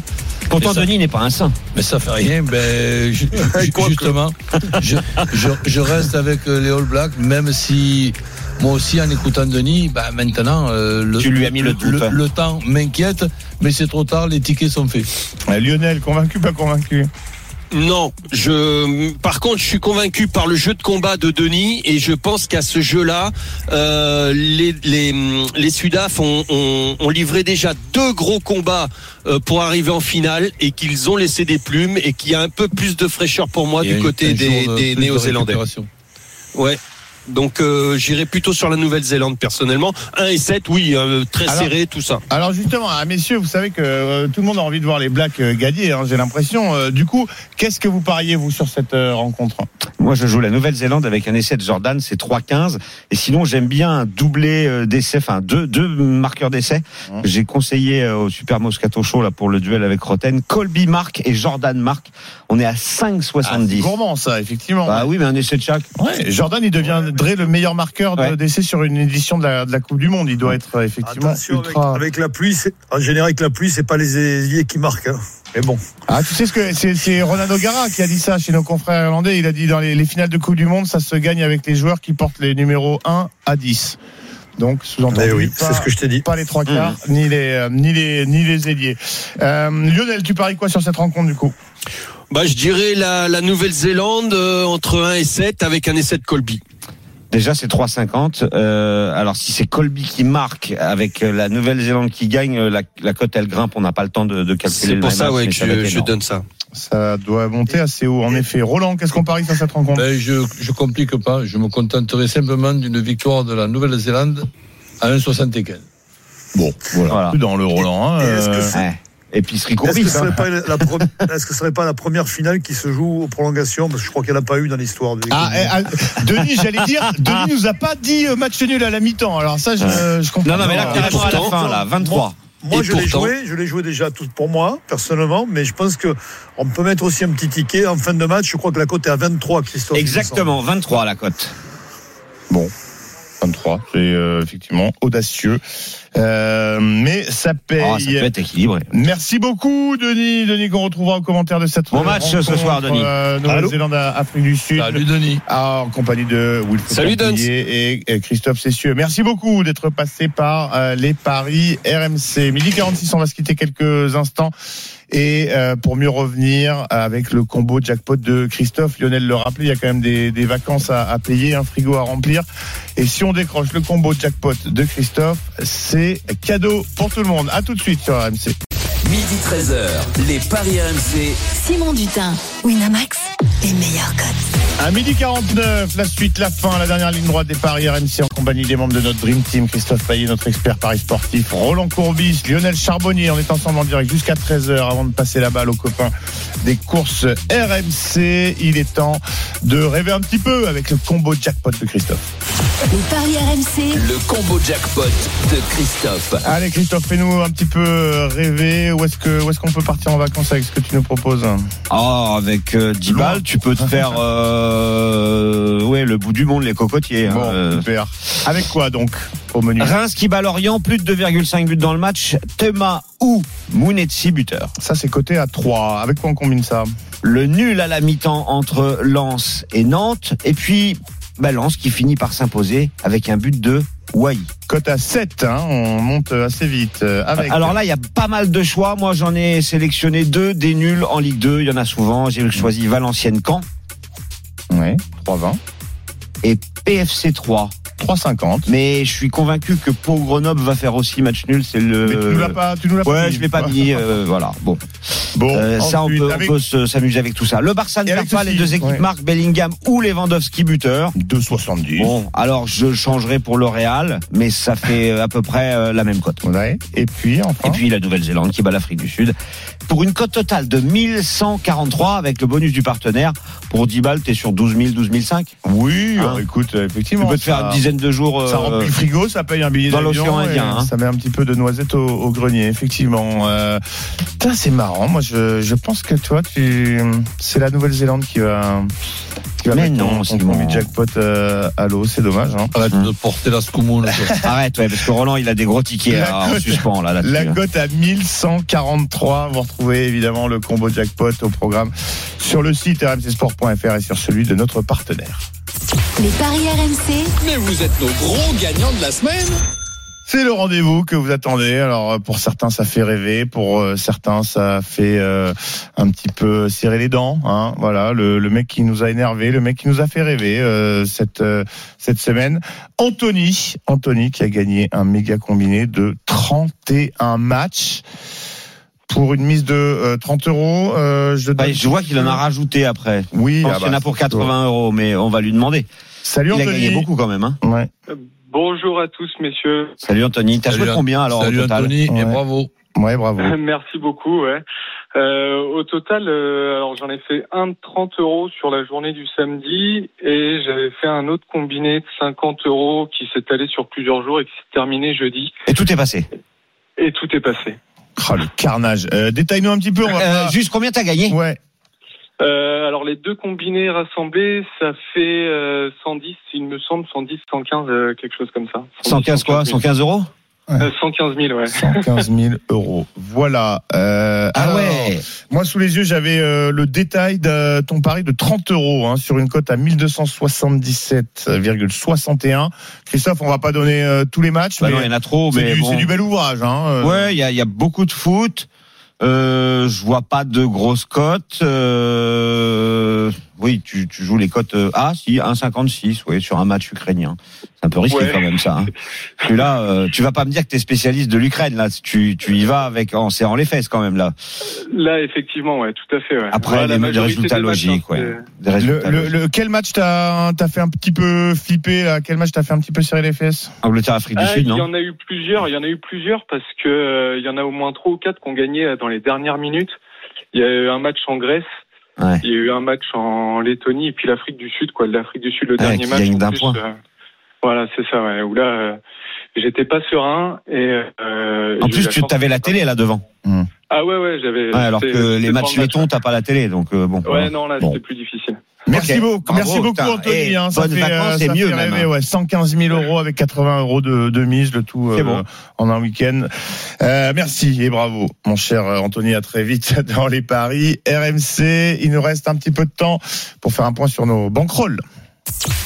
Pourtant, ça- Denis n'est pas un saint. Mais ça fait rien. Ben, justement, je, je, je reste avec euh, les All Blacks, même si moi aussi, en écoutant Denis, ben, maintenant, euh, le, Tu lui as mis le hein. le temps m'inquiète, mais c'est trop tard, les tickets sont faits. Lionel, convaincu, pas convaincu? Non, je. Par contre, je suis convaincu par le jeu de combat de Denis et je pense qu'à ce jeu-là, euh, les les les Sudaf ont, ont, ont livré déjà deux gros combats euh, pour arriver en finale et qu'ils ont laissé des plumes et qu'il y a un peu plus de fraîcheur pour moi du côté des, de des de Néo-Zélandais. Ouais. Donc euh, j'irai plutôt sur la Nouvelle-Zélande personnellement. 1 et 7, oui, euh, très Alors- serré, tout ça. Alors justement, ah, messieurs, vous savez que euh, tout le monde a envie de voir les Blacks euh, gagner, hein, j'ai l'impression. Euh, du coup, qu'est-ce que vous pariez, vous, sur cette euh, rencontre? Moi, je joue la Nouvelle-Zélande avec un essai de Jordan, c'est 3-15. Et sinon, j'aime bien un doublé euh, d'essai, enfin deux, deux marqueurs d'essai. Mmh. J'ai conseillé euh, au Super Moscato Show là pour le duel avec Roten. Colby marque et Jordan marque. On est à Ah, c'est 5,70. gourmand, ça, effectivement. bah oui, mais un essai de chaque. Ouais, Jordan, il le meilleur marqueur Ouais. d'essai sur une édition de la, de la Coupe du Monde. Il doit être euh, effectivement Attention, avec, ultra. avec la pluie, en général, avec la pluie, c'est pas les ailiers qui marquent. hein. Mais bon, Ah, tu sais ce que c'est, c'est Ronan O'Gara qui a dit ça chez nos confrères irlandais. Il a dit dans les, les finales de Coupe du Monde, ça se gagne avec les joueurs qui portent les numéros 1 à 10. Donc, sous-entendu, mais oui, pas, c'est ce que je t'ai dit. pas les trois quarts, ni les euh, ni les ni les ailiers. Euh, Lionel, tu paries quoi sur cette rencontre du coup? Bah je dirais la, la Nouvelle-Zélande euh, entre 1 et 7 avec un essai de Colby. Déjà, c'est 3,50. Euh, alors, si c'est Colby qui marque avec euh, la Nouvelle-Zélande qui gagne, euh, la, la cote elle grimpe. On n'a pas le temps de, de calculer C'est pour ça ouais, que ça je, je donne ça. Ça doit monter assez haut, en effet. Roland, qu'est-ce qu'on parie sur cette rencontre? Ben, je, je complique pas. Je me contenterai simplement d'une victoire de la Nouvelle-Zélande à 1,75. Bon, voilà. Voilà. Dans le Roland. hein, Euh. Épicerie Est-ce que Courbis. ce hein. serait pas la, pre- est-ce que ce serait pas la première finale qui se joue aux prolongations? Parce que je crois qu'il n'y en a pas eu dans l'histoire de. Ah, eh, ah, Denis, j'allais dire, Denis nous a pas dit euh, match nul à la mi-temps. Alors ça, je, je comprends. Non, non, mais là, carrément à la fin, là, 23. Moi, Et je l'ai joué, je l'ai joué déjà tout pour moi, personnellement, mais je pense que on peut mettre aussi un petit ticket en fin de match. Je crois que la cote est à 23, Christophe. Exactement, 23 la cote. 23, c'est euh, effectivement audacieux. Euh, mais ça paye. Oh, ça peut être équilibré. Merci beaucoup, Denis. Denis, qu'on retrouvera au commentaire de cette Bon match ce soir, Denis. euh, Nouvelle-Zélande, à Afrique du Sud. Salut Denis. Ah, en compagnie de Wilfried Salut, et, et Christophe Cessieux. Merci beaucoup d'être passé par euh, les paris RMC. Midi 46, on va se quitter quelques instants. Et euh, pour mieux revenir avec le combo jackpot de Christophe, Lionel le rappelait, il y a quand même des, des vacances à, à payer, un frigo à remplir. Et si on décroche le combo jackpot de Christophe, c'est cadeau pour tout le monde. À tout de suite sur RMC. Midi 13h, les Paris RMC. Simon Dutin, Winamax, les meilleurs codes. À midi 49, la suite, la fin, la dernière ligne droite des paris RMC en compagnie des membres de notre Dream Team, Christophe Payet, notre expert paris sportif, Roland Courbis, Lionel Charbonnier. On est ensemble en direct jusqu'à 13h avant de passer la balle aux copains des courses RMC. Il est temps de rêver un petit peu avec le combo jackpot de Christophe. Les paris RMC, Le combo jackpot de Christophe. Allez Christophe, fais-nous un petit peu rêver. Où est-ce que où est-ce qu'on peut partir en vacances avec ce que tu nous proposes? Oh, avec euh, 10 Loin. balles, tu peux te faire euh, ouais, le bout du monde, les cocotiers. hein, Bon, euh. super. Avec quoi donc au menu Reims qui bat Lorient, plus de 2,5 buts dans le match. Thomas ou Mounetzi buteur. Ça c'est coté à 3. Avec quoi on combine ça? Le nul à la mi-temps entre Lens et Nantes. Et puis, bah, Lens qui finit par s'imposer avec un but de Wai. Cote à 7, hein, on monte assez vite. euh, Avec Alors là, il y a pas mal de choix. Moi, j'en ai sélectionné deux, des nuls en Ligue 2. Il y en a souvent. J'ai choisi Valenciennes-Caen ouais, 3,20. et PFC 3. 3,50. Mais je suis convaincu que pour Grenoble va faire aussi match nul. C'est le. Mais tu nous l'as pas, tu nous l'as pas Ouais, mis. je l'ai pas mis. euh, voilà. Bon. Bon, Euh, ça, on peut, on s'amuser avec tout ça. Le Barça ne perd pas. Les deux équipes ouais. marquent Bellingham ou Lewandowski buteur. 2,70. Bon, alors je changerai pour le Real, mais ça fait euh, à peu près euh, la même cote. Ouais. Et puis enfin. Et puis la Nouvelle-Zélande qui bat l'Afrique du Sud. Pour une cote totale de 1143 avec le bonus du partenaire. Pour 10 balles, t'es sur 12 000, 12 500. Oui, Hein. alors, écoute, effectivement. Tu peux te faire ça- une dizaine de jours. Ça euh, remplit le frigo, ça paye un billet dans d'avion. l'océan Indien, hein. Ça met un petit peu de noisettes au, au grenier, effectivement. Euh, c'est marrant. Moi, je, je pense que toi, tu, c'est la Nouvelle-Zélande qui va, qui va Mais mettre non, premier jackpot euh, à l'eau. C'est dommage. Hein. Arrête de porter la scoumoune. toi. Arrête, ouais, parce que Roland, il a des gros tickets La là, en suspens là. La hein. cote à 1143. Vous retrouvez évidemment le combo jackpot au programme sur le site rmcsport.fr et sur celui de notre partenaire. Les paris RMC, Mais vous êtes nos gros gagnants de la semaine. C'est le rendez-vous que vous attendez. Alors euh, pour certains ça fait rêver, pour euh, certains ça fait euh, un petit peu serrer les dents. Hein. Voilà, le, le mec qui nous a énervé, le mec qui nous a fait rêver euh, cette euh, cette semaine. Anthony, Anthony qui a gagné un méga combiné de 31 matchs pour une mise de euh, 30 euros. Euh, je, Bah, donne- je vois qu'il en a rajouté après. Oui, Je pense ah qu'il y en bah, a pour c'est 80 euros, mais on va lui demander. Salut Il a Anthony. gagné beaucoup quand même. Hein. Ouais. Bonjour à tous, messieurs. Salut Anthony. T'as Salut, joué combien alors Salut au total Anthony Ouais. et bravo. Ouais, bravo. Merci beaucoup. Ouais. Euh, au total, euh, alors j'en ai fait un de 30 euros sur la journée du samedi et j'avais fait un autre combiné de 50 euros qui s'est allé sur plusieurs jours et qui s'est terminé jeudi. Et tout est passé. Et tout est passé. Oh, le carnage. Euh, Détaille-nous un petit peu. On va Euh, pas- juste combien t'as gagné Ouais. Euh, alors les deux combinés rassemblés, ça fait euh, 110, il me semble, 110, 115, euh, quelque chose comme ça. 115 quoi? 000. 115 euros? Euh, 115 000, ouais. 115 000 euros. Voilà. Euh, Ah alors, ouais Moi, sous les yeux, j'avais euh, le détail de ton pari de 30 euros hein, sur une cote à 1277,61. Christophe, on va pas donner euh, tous les matchs, Bah mais non, il y en a trop, c'est mais du, bon. c'est du bel ouvrage. Hein, euh. Ouais, il y a, il y a beaucoup de foot. Euh, je vois pas de grosses cotes. Euh, oui, tu, tu joues les cotes. euh, ah, si, 1,56, oui, sur un match ukrainien. C'est un peu risqué Ouais. quand même ça. Hein. Puis là, euh, tu vas pas me dire que t'es spécialiste de l'Ukraine là. Tu, tu y vas avec en serrant les fesses quand même là. Là, effectivement, ouais, tout à fait. Ouais. Après, les, des résultats des logiques, hein, ouais. Des Le, résultats le, logiques. le- quel match t'as t'as fait un petit peu flipper là? Quel match t'as fait un petit peu serrer les fesses? Angleterre, Afrique du Ah, Sud, il y en a eu plusieurs. Il y en a eu plusieurs parce que euh, il y en a au moins trois ou quatre qui ont gagné euh, dans les dernières minutes. Il y a eu un match en Grèce. Ouais. Il y a eu un match en Lettonie et puis l'Afrique du Sud, quoi. L'Afrique du Sud, le dernier match. gagne d'un plus, point. euh, voilà, c'est ça. Ouais, où là, euh, j'étais pas serein et. euh, En plus, tu t'avais la télé là devant. Ah ouais, ouais, j'avais. Ouais, alors que les matchs lettons, t'as pas la télé, donc bon. Ouais, non, là, Bon. c'était plus difficile. Merci beaucoup, bravo, merci beaucoup. Anthony. Eh, hein, ça fait, vacances, euh, mieux fait même, rêver, hein. ouais, 115 000 euros avec 80 euros de, de mise, le tout euh, bon. en un week-end. Euh, merci et bravo, mon cher Anthony. À très vite dans les paris RMC. Il nous reste un petit peu de temps pour faire un point sur nos bankrolls.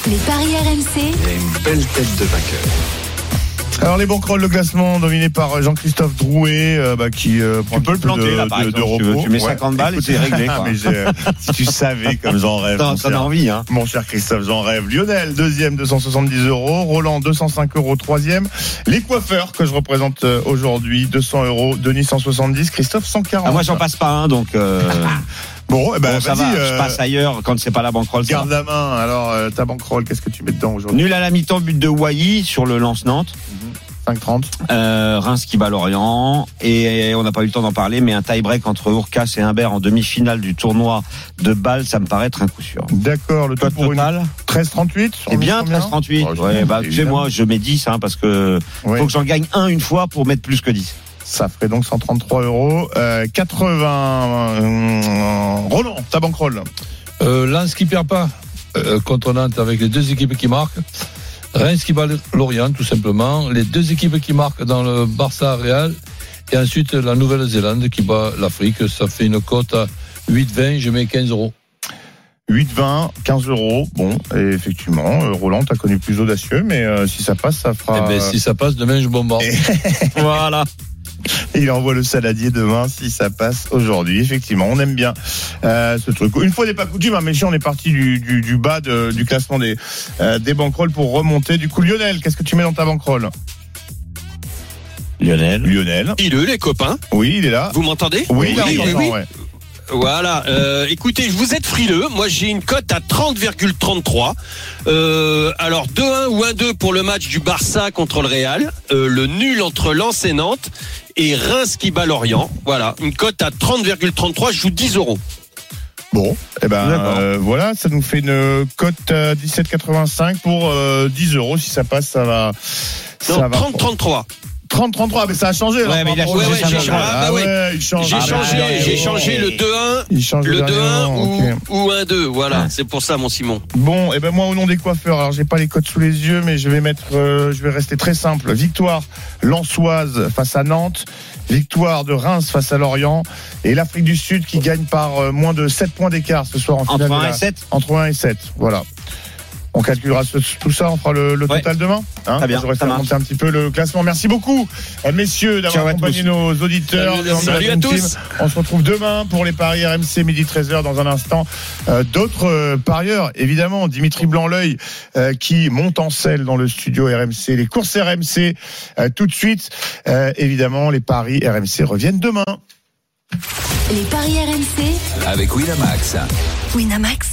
les paris RMC, Il a une belle tête de vainqueur. Alors les bankrolls, le classement dominé par Jean-Christophe Drouet, euh, bah, qui euh, prend Tu peux le planter, de, là, par de- de exemple, si tu veux. repos. Tu mets 50 balles et c'est réglé, quoi. Mais j'ai- si tu savais comme j'en rêve. T'en as envie, hein. Mon cher Christophe, j'en rêve. Lionel, deuxième, 270 euros. Roland, 205 euros, troisième. Les coiffeurs que je représente euh, aujourd'hui, 200 euros. Denis, 170. Christophe, 140. Ah, moi, j'en passe pas un, donc. Euh... Bon, eh ben, Bon, ça va, euh, je passe ailleurs quand c'est pas la banquerolle. ça Garde la main. Alors, euh, ta banquerolle, qu'est-ce que tu mets dedans aujourd'hui? Nul à la mi-temps, but de Wai sur le lance-Nantes. 5,30. Euh, Reims qui bat Lorient. Et on n'a pas eu le temps d'en parler, mais un tie-break entre Urcas et Humbert en demi-finale du tournoi de Bâle, ça me paraît être un coup sûr. D'accord, le une total 13,38 C'est bien 13-38. Oh, ouais, bah, tu sais, moi, je mets 10, hein, parce que faut que j'en gagne un une fois pour mettre plus que 10. Ça ferait donc 133 euros. Euh, 80. euh, Roland, ta banquerolle. Euh, Lens qui perd pas euh, contre Nantes avec les deux équipes qui marquent. Reims qui bat Lorient, tout simplement. Les deux équipes qui marquent dans le Barça Real. Et ensuite, la Nouvelle-Zélande qui bat l'Afrique. Ça fait une cote à 8,20. Je mets 15 euros. 8,20, 15 euros. Bon, et effectivement, euh, Roland, t'as connu plus audacieux, mais euh, si ça passe, ça fera. Eh ben, si ça passe, demain, je bombarde. voilà. Il envoie le saladier demain si ça passe aujourd'hui. Effectivement, on aime bien euh, ce truc. Une fois n'est pas coutume, hein, mais on est parti du, du, du bas de- du classement des, euh, des banquerolles pour remonter. Du coup, Lionel, qu'est-ce que tu mets dans ta banquerolle? Lionel. Lionel. Il est, les copains? Oui, il est là. Vous m'entendez? Oui, là, oui, ouais. Voilà. Euh, écoutez, vous êtes frileux. Moi, j'ai une cote à 30,33. Euh, alors 2-1 ou 1-2 pour le match du Barça contre le Real. Euh, le nul entre Lens et Nantes et Reims qui bat Lorient. Voilà, une cote à 30,33. Je joue 10 euros. Bon, eh ben euh, voilà, ça nous fait une cote à 17,85 pour euh, 10 euros. Si ça passe, ça va. Non, ça va. 30-33. 30, 33, mais ça a changé. Ouais, mais il a changé, j'ai Ah, changé. Ah, bah ouais. J'ai Ah, changé, bah, j'ai ouais. changé le 2-1. Il change Le 2-1 dernièrement, ou, ok. ou 1-2, voilà, c'est pour ça mon Simon. Bon, et ben moi au nom des coiffeurs, alors j'ai pas les codes sous les yeux, mais je vais mettre, euh, je vais rester très simple. Victoire Lançoise face à Nantes, victoire de Reims face à Lorient, et l'Afrique du Sud qui gagne par euh, moins de 7 points d'écart ce soir en Entre finale de 1 la- et 7 Entre 1 et 7, voilà. On calculera ce- tout ça, on fera le, le Ouais. total demain. Hein, Très bien, J'aurais ça fait monter un petit peu le classement. Merci beaucoup, euh, messieurs, d'avoir accompagné tous. nos auditeurs. Salut, à tous. Team. On se retrouve demain pour les paris RMC midi 13h dans un instant. Euh, D'autres euh, parieurs, évidemment, Dimitri Blanc-L'œil euh, qui monte en selle dans le studio RMC, les courses RMC euh, tout de suite. Euh, évidemment, les paris RMC reviennent demain. Les paris RMC, Avec Winamax. Winamax,